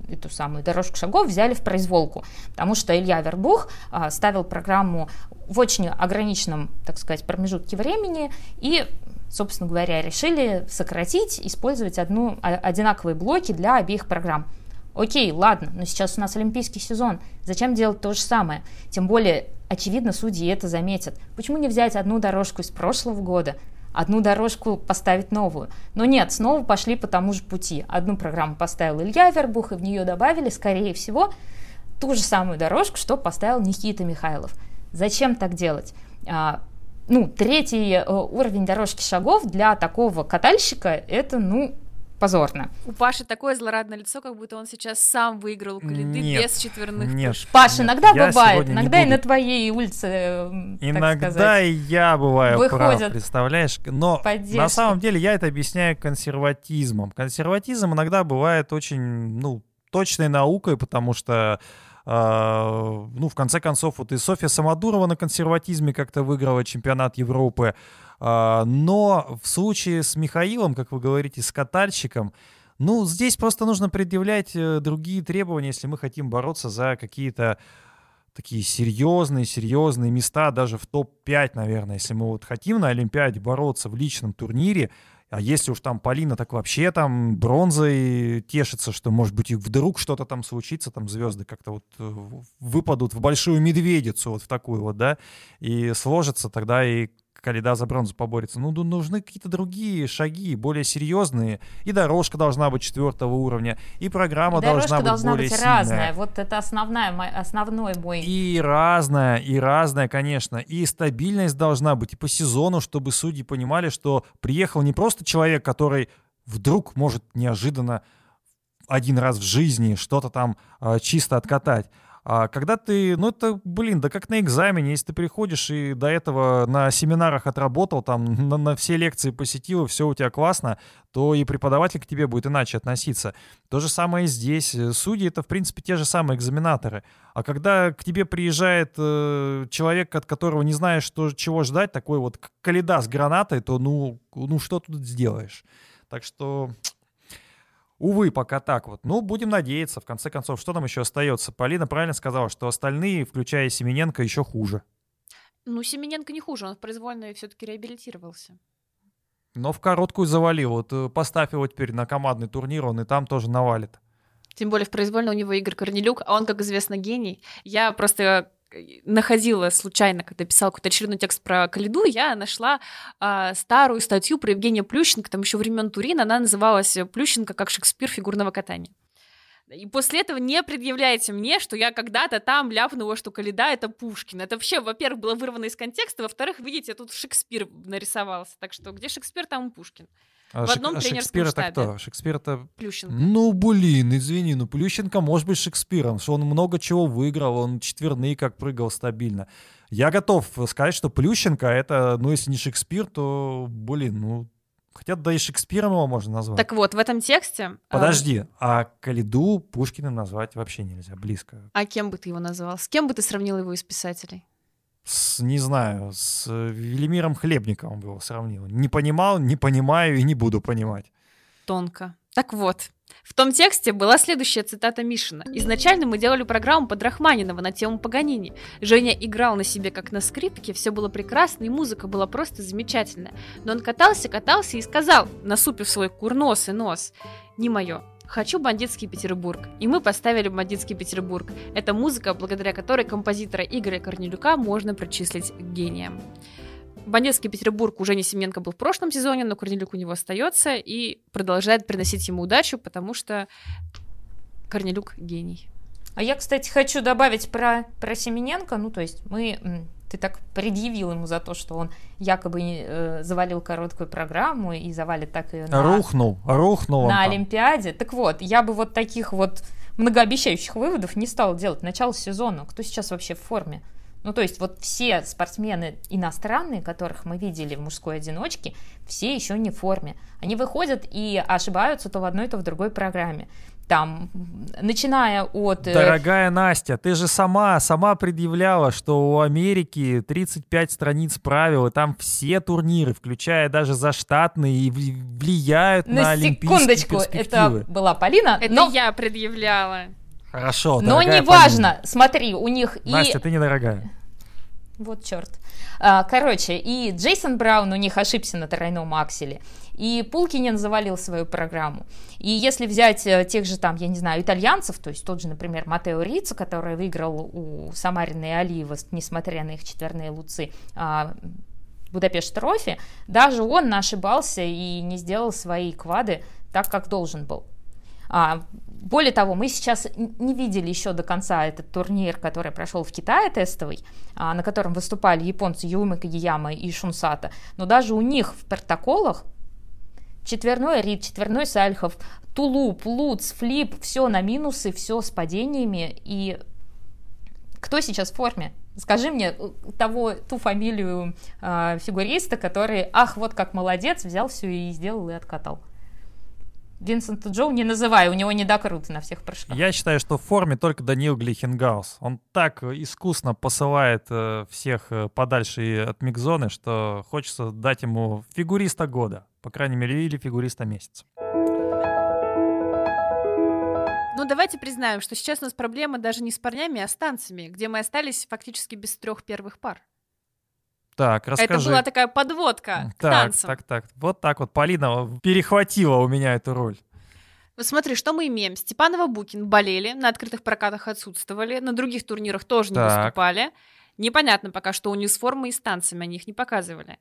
эту самую дорожку шагов взяли в произволку, потому что Илья Вербух а, ставил программу в очень ограниченном, так сказать, промежутке времени и собственно говоря, решили сократить, использовать одну, а- одинаковые блоки для обеих программ. Окей, ладно, но сейчас у нас олимпийский сезон. Зачем делать то же самое? Тем более, очевидно, судьи это заметят. Почему не взять одну дорожку из прошлого года, одну дорожку поставить новую? Но нет, снова пошли по тому же пути. Одну программу поставил Илья Вербух, и в нее добавили, скорее всего, ту же самую дорожку, что поставил Никита Михайлов. Зачем так делать? А, ну, третий э, уровень дорожки шагов для такого катальщика это, ну, позорно. У Паши такое злорадное лицо, как будто он сейчас сам выиграл у Калиды Нет, без четверных нет. пыш. Паш, Нет, иногда бывает, иногда и буду. на твоей улице, так Иногда сказать. и я бываю прав, выходят представляешь? Но поддержки. на самом деле я это объясняю консерватизмом. Консерватизм иногда бывает очень, ну, точной наукой, потому что, э, ну, в конце концов, вот и Софья Самодурова на консерватизме как-то выиграла чемпионат Европы. А, но в случае с Михаилом, как вы говорите, с катальщиком, ну, здесь просто нужно предъявлять э, другие требования, если мы хотим бороться за какие-то такие серьезные, серьезные места, даже в топ-5, наверное, если мы вот хотим на Олимпиаде бороться в личном турнире, а если уж там Полина так вообще там бронзой тешится, что, может быть, и вдруг что-то там случится, там звезды как-то вот э, выпадут в большую медведицу, вот в такую вот, да, и сложится тогда и Калида за бронзу поборется. Ну, ну, нужны какие-то другие шаги, более серьезные. И дорожка должна быть четвертого уровня, и программа Дорожка должна быть должна более быть сильная. разная. Вот это основная, мо- основной мой. И разная, и разная, конечно. И стабильность должна быть и по сезону, чтобы судьи понимали, что приехал не просто человек, который вдруг может неожиданно один раз в жизни что-то там а, чисто откатать. А когда ты, ну это, блин, да как на экзамене, если ты приходишь и до этого на семинарах отработал, там на, на все лекции посетил, и все у тебя классно, то и преподаватель к тебе будет иначе относиться. То же самое и здесь. Э, Судьи это, в принципе, те же самые экзаменаторы. А когда к тебе приезжает э, человек, от которого не знаешь, что, чего ждать, такой вот каледа с гранатой, то ну, ну что тут сделаешь? Так что, увы, пока так вот. Ну, будем надеяться. В конце концов, что нам еще остается? Полина правильно сказала, что остальные, включая Семененко, еще хуже. Ну, Семененко не хуже, он в произвольной все-таки реабилитировался. Но в короткую завалил. Вот э, поставь его теперь на командный турнир, он и там тоже навалит. Тем более в произвольной у него Игорь Корнелюк, а он, как известно, гений. Я просто находила случайно, когда писала какой-то очередной текст про Калиду, я нашла а, старую статью про Евгения Плющенко, там еще времен Турина, она называлась «Плющенко как Шекспир фигурного катания». И после этого не предъявляйте мне, что я когда-то там ляпнула, что Каледа — это Пушкин. Это вообще, во-первых, было вырвано из контекста, во-вторых, видите, тут Шекспир нарисовался. Так что где Шекспир, там Пушкин. А В одном а тренерском Шекспир это кто? Шекспир это... Плющенко. Ну, блин, извини, ну Плющенко может быть Шекспиром, что он много чего выиграл, он четверные как прыгал стабильно. Я готов сказать, что Плющенко это, ну, если не Шекспир, то, блин, ну, хотя да и Шекспиром его можно назвать. Так вот, в этом тексте... а, Подожди, а Калиду Пушкиным назвать вообще нельзя, близко. А кем бы ты его назвал? С кем бы ты сравнил его из писателей? С, не знаю, с Велимиром Хлебниковым его сравнил. Не понимал, не понимаю и не буду понимать. Тонко. Так вот, в том тексте была следующая цитата Мишина. «Изначально мы делали программу под Рахманинова на тему Паганини. Женя играл на себе как на скрипке, все было прекрасно, и музыка была просто замечательная. Но он катался, катался и сказал, насупив свой курносый нос, «Не мое, Хочу бандитский Петербург. И мы поставили бандитский Петербург. Это музыка, благодаря которой композитора Игоря Корнелюка можно причислить к гениям. Бандитский Петербург уже не Семенко был в прошлом сезоне, но Корнелюк у него остается и продолжает приносить ему удачу, потому что Корнелюк гений. А я, кстати, хочу добавить про, про Семененко. Ну, то есть мы... Ты так предъявил ему за то, что он якобы э, завалил короткую программу и завалит так ее на, Рухнул, рухнул на там. Олимпиаде. Так вот, я бы вот таких вот многообещающих выводов не стала делать. Начало сезона. Кто сейчас вообще в форме? Ну, то есть вот все спортсмены иностранные, которых мы видели в мужской одиночке, все еще не в форме. Они выходят и ошибаются то в одной, то в другой программе. Там, начиная от... э, Дорогая Настя, ты же сама, сама предъявляла, что у Америки 35 страниц правил, и там все турниры, включая даже заштатные, и вли- влияют на, на олимпийские секундочку, перспективы. это была Полина, Это но, я предъявляла. Хорошо, но дорогая неважно, смотри, у них и... Настя, ты недорогая. Вот черт. А, Короче, и Джейсон Браун у них ошибся на тройном акселе, и Пулкинен завалил свою программу. И если взять э, тех же там, я не знаю, итальянцев, то есть тот же, например, Матео Риццо, который выиграл у Самарина и Алиева, несмотря на их четверные луцы, а, Будапешт Трофи, даже он ошибался и не сделал свои квады так, как должен был. А, более того, мы сейчас не видели еще до конца этот турнир, который прошел в Китае тестовый, а, на котором выступали японцы Юма Кагияма и Шунсата, но даже у них в протоколах четверной Рид, четверной Сальхов, Тулуп, Луц, Флип, все на минусы, все с падениями. И кто сейчас в форме? Скажи мне э, того, ту фамилию э, фигуриста, который, ах, вот как молодец, взял все и сделал и откатал. Винсента Джоу не называй, у него недокруты на всех прыжках. Я считаю, что в форме только Даниил Глихенгаус. Он так искусно посылает э, всех э, подальше от микзоны, что хочется дать ему фигуриста года. По крайней мере, или фигуриста месяца. Ну, давайте признаем, что сейчас у нас проблема даже не с парнями, а с танцами, где мы остались фактически без трех первых пар. Так, расскажи. Это была такая подводка к так, танцам. так, так. Вот так вот Полина перехватила у меня эту роль. Вот смотри, что мы имеем. Степанова Букин болели, на открытых прокатах отсутствовали, на других турнирах тоже не Так. выступали. Непонятно пока, что у них с формой и с танцами, они их не показывали.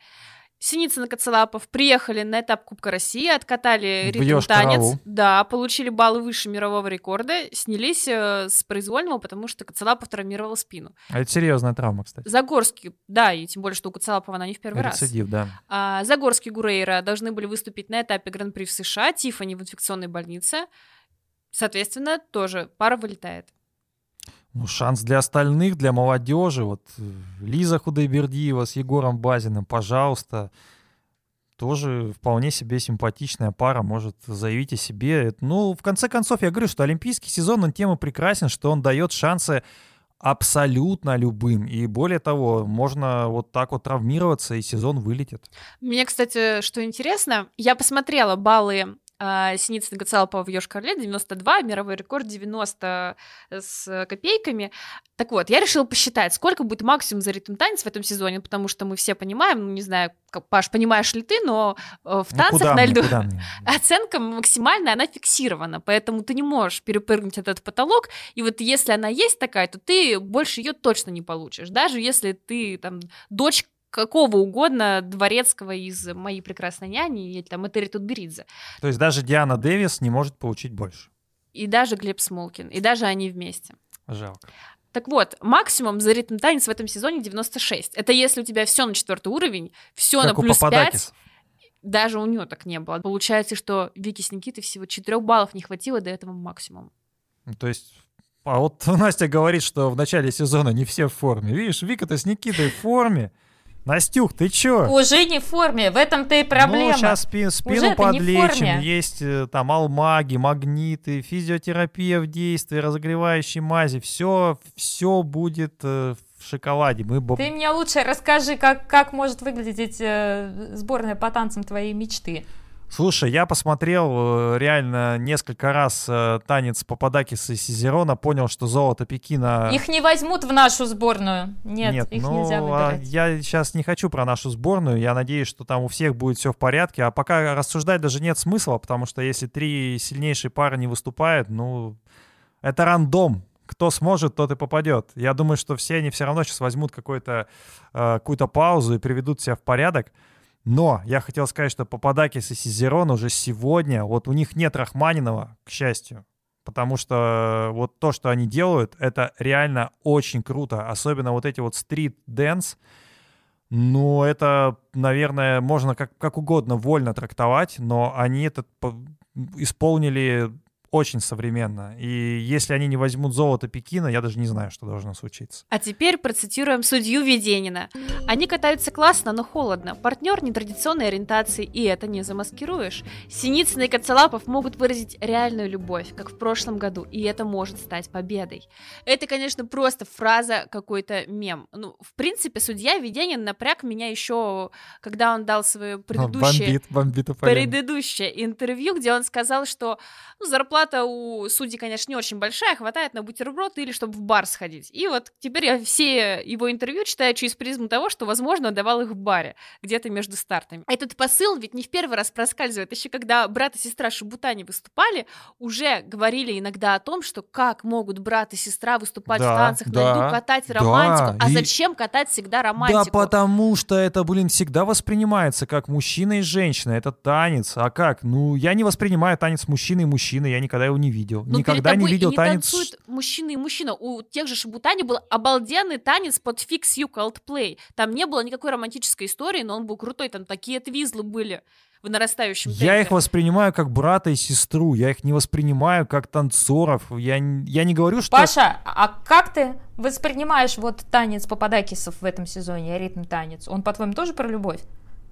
Синицын и Коцелапов приехали на этап Кубка России, откатали В ритм Йошкар-Олу. танец, да, получили баллы выше мирового рекорда, снялись э, с произвольного, потому что Коцелапов травмировал спину. А это серьезная травма, кстати. Загорский, да, и тем более, что у Коцелапова она не в первый раз. Рецидив, да. А, Загорский Гурейра должны были выступить на этапе Гран-при в США, Тифани в инфекционной больнице. Соответственно, тоже пара вылетает. Ну, шанс для остальных, для молодежи. Вот э, Лиза Худайбердиева с Егором Базиным, пожалуйста. Тоже вполне себе симпатичная пара, может заявить о себе. Это- Ну, в конце концов, я говорю, что олимпийский сезон, он тем и прекрасен, что он дает шансы абсолютно любым. И более того, можно вот так вот травмироваться, и сезон вылетит. Мне, кстати, что интересно, я посмотрела баллы Синицын Гацалпова в Ёж-Карле 92, мировой рекорд 90 с копейками. Так вот, я решила посчитать, сколько будет максимум за ритм танец в этом сезоне, потому что мы все понимаем, ну, не знаю, Паш, понимаешь ли ты, но э, в танцах на льду оценка максимальная, она фиксирована, поэтому ты не можешь перепрыгнуть этот потолок, и вот если она есть такая, то ты больше ее точно не получишь, даже если ты там дочь какого угодно дворецкого из «Моей прекрасной няни» или там Этери Тутберидзе. То есть даже Диана Дэвис не может получить больше? И даже Глеб Смолкин, и даже они вместе. Жалко. Так вот, максимум за ритм танец в этом сезоне 96. Это если у тебя все на четвертый уровень, все на плюс 5. Даже у нее так не было. Получается, что Вики с Никитой всего 4 баллов не хватило до этого максимума. То есть а вот Настя говорит, что в начале сезона не все в форме. Видишь, Вика-то с Никитой в форме. Настюх, ты чё? Уже не в форме, в этом-то и проблема. Ну, сейчас спи, спину подлечим, есть э, там алмаги, магниты, физиотерапия в действии, разогревающие мази, все, все будет э, в шоколаде. Мы... Ты мне лучше расскажи, как, как может выглядеть э, сборная по танцам твоей мечты. Слушай, я посмотрел э, реально несколько раз э, танец Пападакиса и Сизерона, понял, что золото Пекина... Их не возьмут в нашу сборную. Нет, Нет их ну, нельзя а выбирать. Я сейчас не хочу про нашу сборную, я надеюсь, что там у всех будет все в порядке, а пока рассуждать даже нет смысла, потому что если три сильнейшие пары не выступают, ну, это рандом, кто сможет, тот и попадет. Я думаю, что все они все равно сейчас возьмут какую-то э, какую-то паузу и приведут себя в порядок. Но я хотел сказать, что Пападакис и Сизерон уже сегодня, вот у них нет Рахманинова, к счастью, потому что вот то, что они делают, это реально очень круто. Особенно вот эти вот стрит-дэнс, ну, это, наверное, можно как, как угодно вольно трактовать, но они это исполнили очень современно. И если они не возьмут золото Пекина, я даже не знаю, что должно случиться. А теперь процитируем судью Веденина. Они катаются классно, но холодно. Партнер нетрадиционной ориентации, и это не замаскируешь. Синицын и Коцелапов могут выразить реальную любовь, как в прошлом году, и это может стать победой. Это, конечно, просто фраза какой-то мем. Ну, в принципе, судья Веденин напряг меня еще, когда он дал свое предыдущее, бомбит, бомбит предыдущее интервью, где он сказал, что ну, зарплата зарплата у судей, конечно, не очень большая, хватает на бутерброд или чтобы в бар сходить. И вот теперь я все его интервью читаю через призму того, что, возможно, он давал их в баре, где-то между стартами. Этот посыл ведь не в первый раз проскальзывает. Еще когда брат и сестра Шабутани выступали, уже говорили иногда о том, что как могут брат и сестра выступать да, в танцах да, на льду, катать романтику. Да, а и... зачем катать всегда романтику? Да потому что это, блин, всегда воспринимается как мужчина и женщина. Это танец. А как? Ну, я не воспринимаю танец мужчины и мужчины. Я не никогда его не видел. Но никогда не видел не танец. танцуют мужчина и мужчина. У тех же Шабутани был обалденный танец под Fix You Coldplay. Там не было никакой романтической истории, но он был крутой. Там такие твизлы были в нарастающем темпе. Я их воспринимаю как брата и сестру, я их не воспринимаю как танцоров. Я, я не говорю, что... Паша, а как ты воспринимаешь вот танец Пападакисов в этом сезоне, ритм танец? Он, по-твоему, тоже про любовь?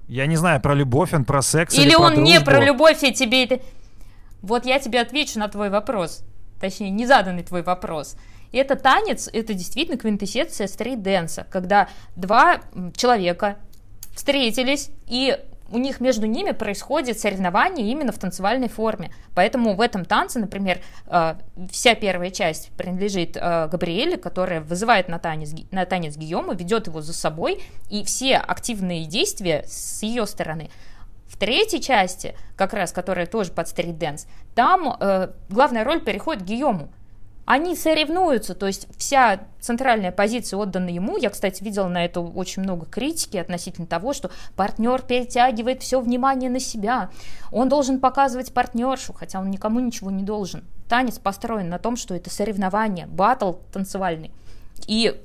Я не знаю, про любовь он, про секс или, или он про не про любовь, и тебе это... Вот я тебе отвечу на твой вопрос, точнее, незаданный твой вопрос. И это танец, это действительно квинтэссенция стрит-дэнса, когда два человека встретились, и у них между ними происходит соревнование именно в танцевальной форме. Поэтому в этом танце, например, э, вся первая часть принадлежит э, Габриэле, которая вызывает на танец, на танец Гийома, ведет его за собой, и все активные действия с ее стороны в третьей части, как раз, которая тоже под стрит-дэнс, там э, главная роль переходит Гийому. Они соревнуются, то есть вся центральная позиция отдана ему. Я, кстати, видела на это очень много критики относительно того, что партнер перетягивает все внимание на себя. Он должен показывать партнершу, хотя он никому ничего не должен. Танец построен на том, что это соревнование, батл танцевальный. И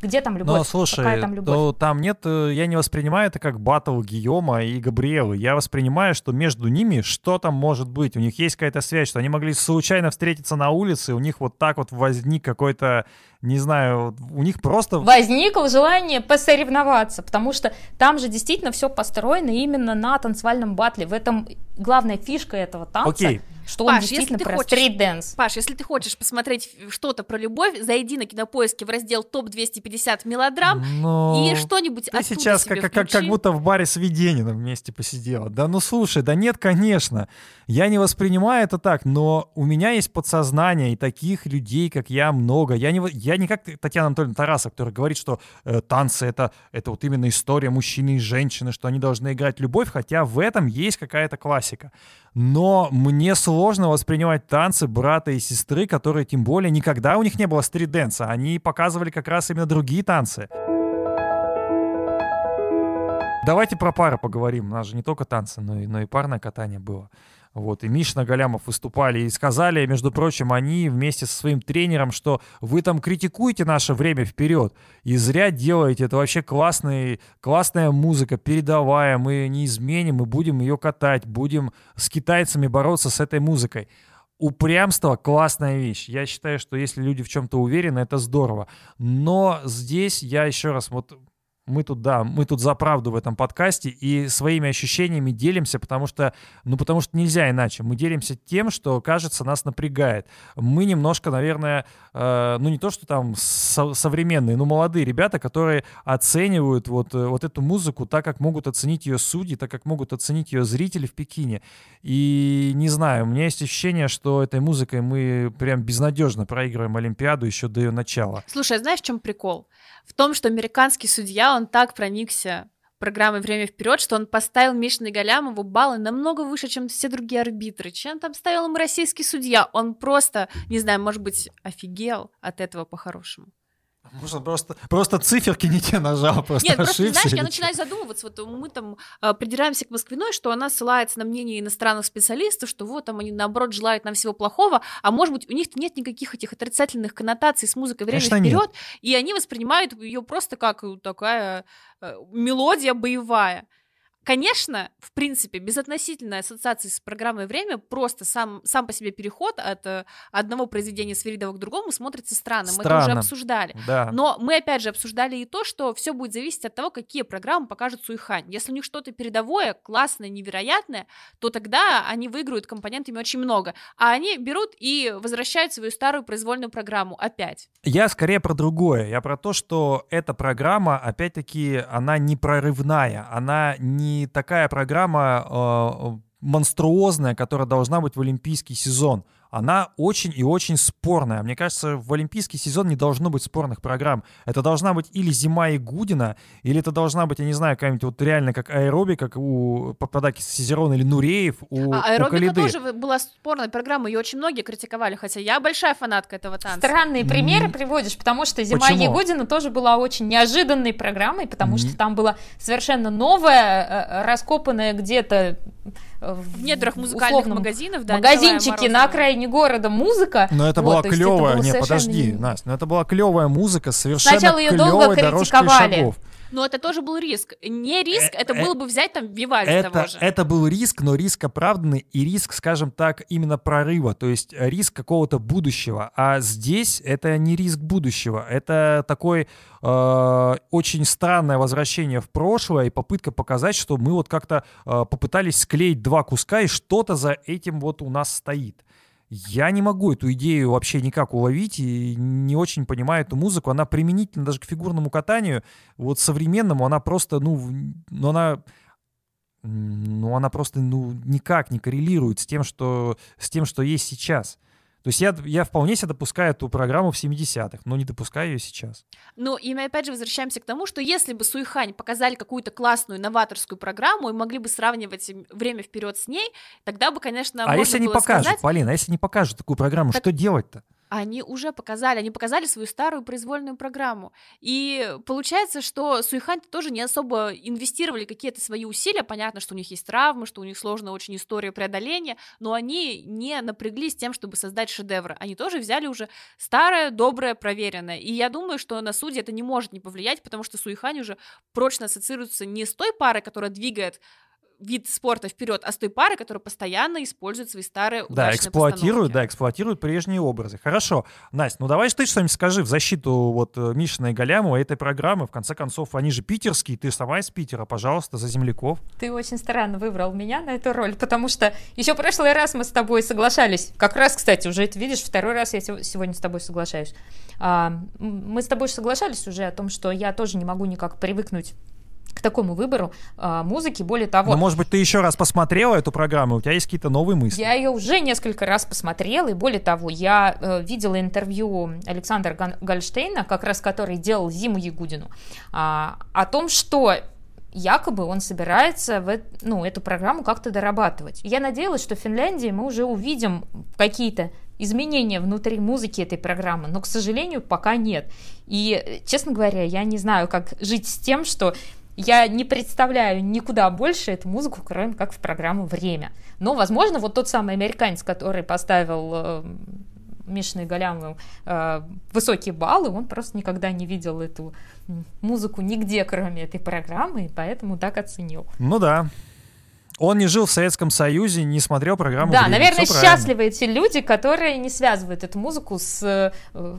где там любовь? Ну, слушай, Какая там любовь? То, там нет, э, я не воспринимаю это как батл Гийома и Габриэлы. Я воспринимаю, что между ними что там может быть. У них есть какая-то связь, что они могли случайно встретиться на улице, у них вот так вот возник какой-то, не знаю, у них просто... Возникло желание посоревноваться, потому что там же действительно все построено именно на танцевальном батле. В этом главная фишка этого танца, Окей. что он Паш, если действительно ты про хочешь- street dance. Паш, если ты хочешь посмотреть что-то про любовь, зайди на кинопоиске в раздел топ-250 мелодрам Ну, и что-нибудь Ты оттуда сейчас себе как, как, как будто в баре с Ведениным вместе посидела. Да ну слушай, да нет, конечно. Я не воспринимаю это так, но у меня есть подсознание, и таких людей, как я, много. Я не, в- я не как Татьяна Анатольевна Тарасов, которая говорит, что э, танцы это, это вот именно история мужчины и женщины, что они должны играть любовь, хотя в этом есть какая-то классика. Но мне сложно воспринимать танцы брата и сестры, которые тем более никогда у них не было стрит-дэнса. Они показывали как раз именно другие танцы. Давайте про пары поговорим. У нас же не только танцы, но и, но и парное катание было. Вот, и Мишна Галямов выступали и сказали, между прочим, они вместе со своим тренером, что вы там критикуете наше время вперед и зря делаете. Это вообще классный, классная музыка, передовая. Мы не изменим, мы будем ее катать, будем с китайцами бороться с этой музыкой. Упрямство — классная вещь. Я считаю, что если люди в чем-то уверены, это здорово. Но здесь я еще раз, вот мы тут, да, мы тут за правду в этом подкасте и своими ощущениями делимся, потому что, ну, потому что нельзя иначе. Мы делимся тем, что, кажется, нас напрягает. Мы немножко, наверное, э, ну, не то, что там со- современные, но молодые ребята, которые оценивают вот, э, вот эту музыку так, как могут оценить ее судьи, так, как могут оценить ее зрители в Пекине. И не знаю, у меня есть ощущение, что этой музыкой мы прям безнадежно проигрываем Олимпиаду еще до ее начала. Слушай, а знаешь, в чем прикол? В том, что американский судья, он так проникся программой «Время вперед», что он поставил Мишиной Галямову баллы намного выше, чем все другие арбитры. Чем там ставил ему российский судья? Он просто, не знаю, может быть, офигел от этого по-хорошему. Может, просто, просто циферки не те нажал, просто Нет, просто, ошибся знаешь, я начинаю задумываться, вот мы там э, придираемся к Москвиной, что она ссылается на мнение иностранных специалистов, что вот там они, наоборот, желают нам всего плохого, а может быть, у них нет никаких этих отрицательных коннотаций с музыкой «Время Конечно, нет. вперед», и они воспринимают ее просто как э, такая э, мелодия боевая. Конечно, в принципе, безотносительной ассоциации с программой «Время» просто сам, сам по себе переход от э, одного произведения Сверидова к другому смотрится странно. Мы это уже обсуждали. Да. Но мы опять же обсуждали и то, что все будет зависеть от того, какие программы покажет Суихань. Если у них что-то передовое, классное, невероятное, то тогда они выиграют компонентами очень много. А они берут и возвращают свою старую произвольную программу опять. Я скорее про другое. Я про то, что эта программа, опять-таки, она не прорывная. Она не такая программа э, монструозная, которая должна быть в олимпийский сезон. Она очень и очень спорная. Мне кажется, в олимпийский сезон не должно быть спорных программ. Это должна быть или зима Игудина, или это должна быть, я не знаю, какая-нибудь вот реально как аэроби, как у Пападаки Сизерона или Нуреев, у, А у аэробика Калиды. тоже была спорная программа, ее очень многие критиковали, хотя я большая фанатка этого танца. Странные примеры М. приводишь, потому что «Зима Почему? Ягудина» тоже была очень неожиданной программой, потому М. что там была совершенно новая, э, раскопанная где-то э, В недрах музыкальных условном магазинов, да, магазинчике Николая на окраине города музыка. Но это Вот, была клевая, не, совершенно подожди, Настя, но это была клевая музыка, совершенно Сначала её долго критиковали. шагов. Но это тоже был риск. Не риск, Э, это э, было бы взять там Вивальди Это, того же. это был риск, но риск оправданный и риск, скажем так, именно прорыва, то есть э, риск какого-то будущего. А здесь это не риск будущего, это такой э, очень странное возвращение в прошлое и попытка показать, что мы вот как-то э, попытались склеить два куска и что-то за этим вот у нас стоит. Я не могу эту идею вообще никак уловить и не очень понимаю эту музыку. Она применительна даже к фигурному катанию. Вот современному она просто, ну, ну она, ну она просто, ну, никак не коррелирует с тем, что, с тем, что есть сейчас. То есть я, я вполне себе допускаю эту программу в 70-х, но не допускаю ее сейчас. Ну, и мы опять же возвращаемся к тому, что если бы Суихань показали какую-то классную новаторскую программу и могли бы сравнивать время вперед с ней, тогда бы, конечно, а если не покажут, сказать, Полина, а если не покажут такую программу, Так- что делать-то? Они уже показали, они показали свою старую произвольную программу. И получается, что Суихань тоже не особо инвестировали какие-то свои усилия. Понятно, что у них есть травмы, что у них сложная очень история преодоления, но они не напряглись тем, чтобы создать шедевры. Они тоже взяли уже старое, доброе, проверенное. И я думаю, что на судьи это не может не повлиять, потому что Суихань уже прочно ассоциируется не с той парой, которая двигает вид спорта вперед, а с той пары, которая постоянно использует свои старые Да, эксплуатируют, да, эксплуатируют прежние образы. Хорошо. Настя, ну давай ты что-нибудь скажи в защиту вот э, Мишина и Галямова этой программы. В конце концов, они же питерские, ты сама из Питера, пожалуйста, за земляков. Ты очень странно выбрал меня на эту роль, потому что еще в прошлый раз мы с тобой соглашались. Как раз, кстати, уже это видишь, второй раз я сего- сегодня с тобой соглашаюсь. А, мы с тобой соглашались уже о том, что я тоже не могу никак привыкнуть к такому выбору а, музыки. Более того, Ну, может быть, ты еще раз посмотрела эту программу, у тебя есть какие-то новые мысли. Я ее уже несколько раз посмотрела, и более того, я э, видела интервью Александра Ган- Гольштейна, как раз который делал Зиму Ягудину, а, о том, что якобы он собирается в, ну, эту программу как-то дорабатывать. Я надеялась, что в Финляндии мы уже увидим какие-то изменения внутри музыки этой программы, но, к сожалению, пока нет. И, э, честно говоря, я не знаю, как жить с тем, что я не представляю никуда больше эту музыку, кроме как в программу «Время». Но, возможно, вот тот самый американец, который поставил э, Мишиной Галямовым э, высокие баллы, он просто никогда не видел эту музыку нигде, кроме этой программы, и поэтому так оценил. Ну да. Он не жил в Советском Союзе, не смотрел программу да, «Время». наверное, правильно. счастливы эти люди, которые не связывают эту музыку с э,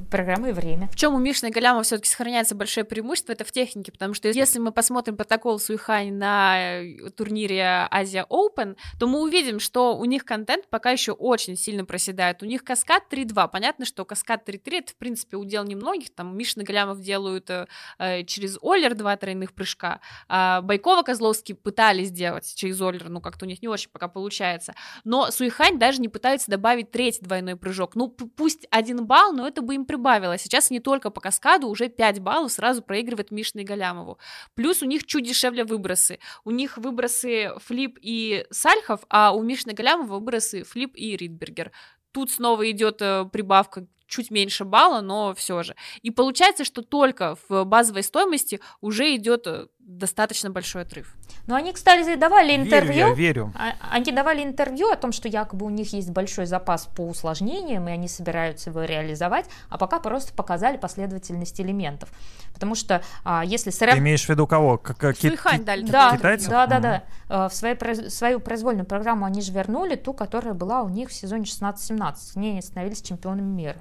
программой «Время». В чем у Мишина и Галямова все-таки сохраняется большое преимущество, это в технике, потому что если мы посмотрим протокол Суихань на э, турнире Азия Open, то мы увидим, что у них контент пока еще очень сильно проседает. У них каскад 3.2. Понятно, что каскад 3.3 это, в принципе, удел немногих. Там Мишин и Галямов делают э, э, через Оллер два тройных прыжка. А Байкова Козловский пытались сделать через Оллер, ну как-то у них не очень пока получается. Но Суихань даже не пытается добавить третий двойной прыжок. Ну, пусть один балл, но это бы им прибавило. Сейчас они только по каскаду уже 5 баллов сразу проигрывает Мишиной Галямову. Плюс у них чуть дешевле выбросы. У них выбросы Флип и Сальхов, а у Мишиной Галямова выбросы Флип и Ридбергер. Тут снова идет э, прибавка чуть меньше балла, но все же. И получается, что только в базовой стоимости уже идет э, достаточно большой отрыв. Но они, кстати, давали Верю интервью. я, верю. А- Они давали интервью о том, что якобы у них есть большой запас по усложнениям, и они собираются его реализовать, а пока просто показали последовательность элементов. Потому что а, если Ты сравнивать... имеешь в виду кого? Как, Суихань ки- дали Да, китайцев? да, да, да. Э, В свою, произ- свою произвольную программу они же вернули ту, которая была у них в сезоне 16-17. С ней они становились чемпионами мира.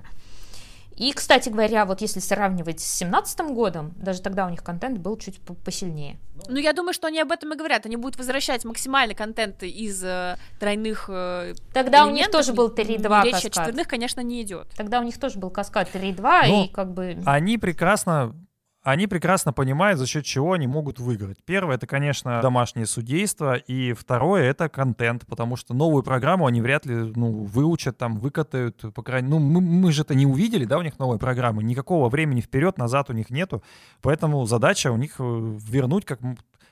И, кстати говоря, вот если сравнивать с 17 годом, даже тогда у них контент был чуть по- посильнее. Ну, я думаю, что они об этом и говорят. Они будут возвращать максимальный контент из э, тройных э, Тогда у них тоже был Н- 3-2 Речь о четверных, конечно, не идет. Тогда у них тоже был каскад 3-2, Ну, и как бы... Они прекрасно, они прекрасно понимают, за счет чего они могут выиграть. Первое, это, конечно, домашнее судейство, и второе, это контент, потому что новую программу они вряд ли ну, выучат, там, выкатают, по крайней Ну, мы, мы же это не увидели, да, у них новой программы, никакого времени вперед, назад у них нету, поэтому задача у них э, вернуть как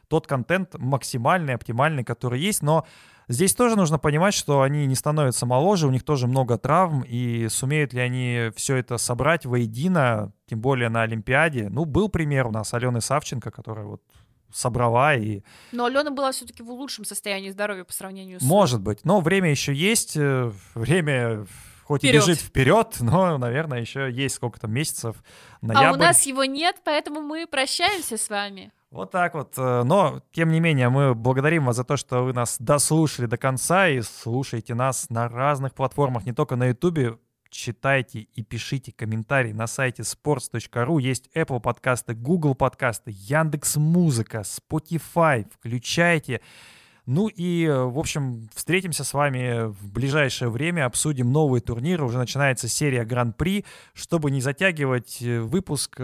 тот контент максимальный, оптимальный, который есть, но Здесь тоже нужно понимать, что они не становятся моложе, у них тоже много травм, и сумеют ли они все это собрать воедино, тем более на Олимпиаде. Ну, был пример у нас Алены Савченко, которая вот собрала и Но Алена была все-таки в лучшем состоянии здоровья по сравнению с... может быть, но время еще есть, э, время хоть Вперед. и бежит вперед, но, наверное, еще есть сколько-то месяцев. А Ноябрь. у нас его нет, поэтому мы прощаемся с вами. Вот так вот. э, Но, тем не менее, мы благодарим вас за то, что вы нас дослушали до конца и слушаете нас на разных платформах, не только на YouTube. Читайте и пишите комментарии на сайте sports.ru. Есть Apple подкасты, Google подкасты, Яндекс Музыка, Spotify. Включайте. Ну и, э, в общем, встретимся с вами в ближайшее время, обсудим новые турниры. Уже начинается серия Гран-при. Чтобы не затягивать э, выпуск,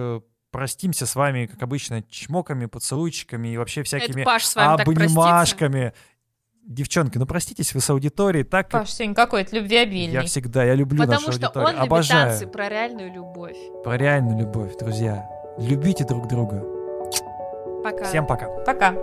простимся с вами, как обычно, чмоками, поцелуйчиками и вообще всякими Это Паш с вами так обнимашками. Девчонки, ну проститесь вы с аудиторией, так как Паш сегодня какой-то любвеобильный. я всегда, я люблю Потому нашу что аудиторию, он любит обожаю. танцы про реальную любовь. Про реальную любовь, друзья. Любите друг друга. Пока. Всем пока. Пока.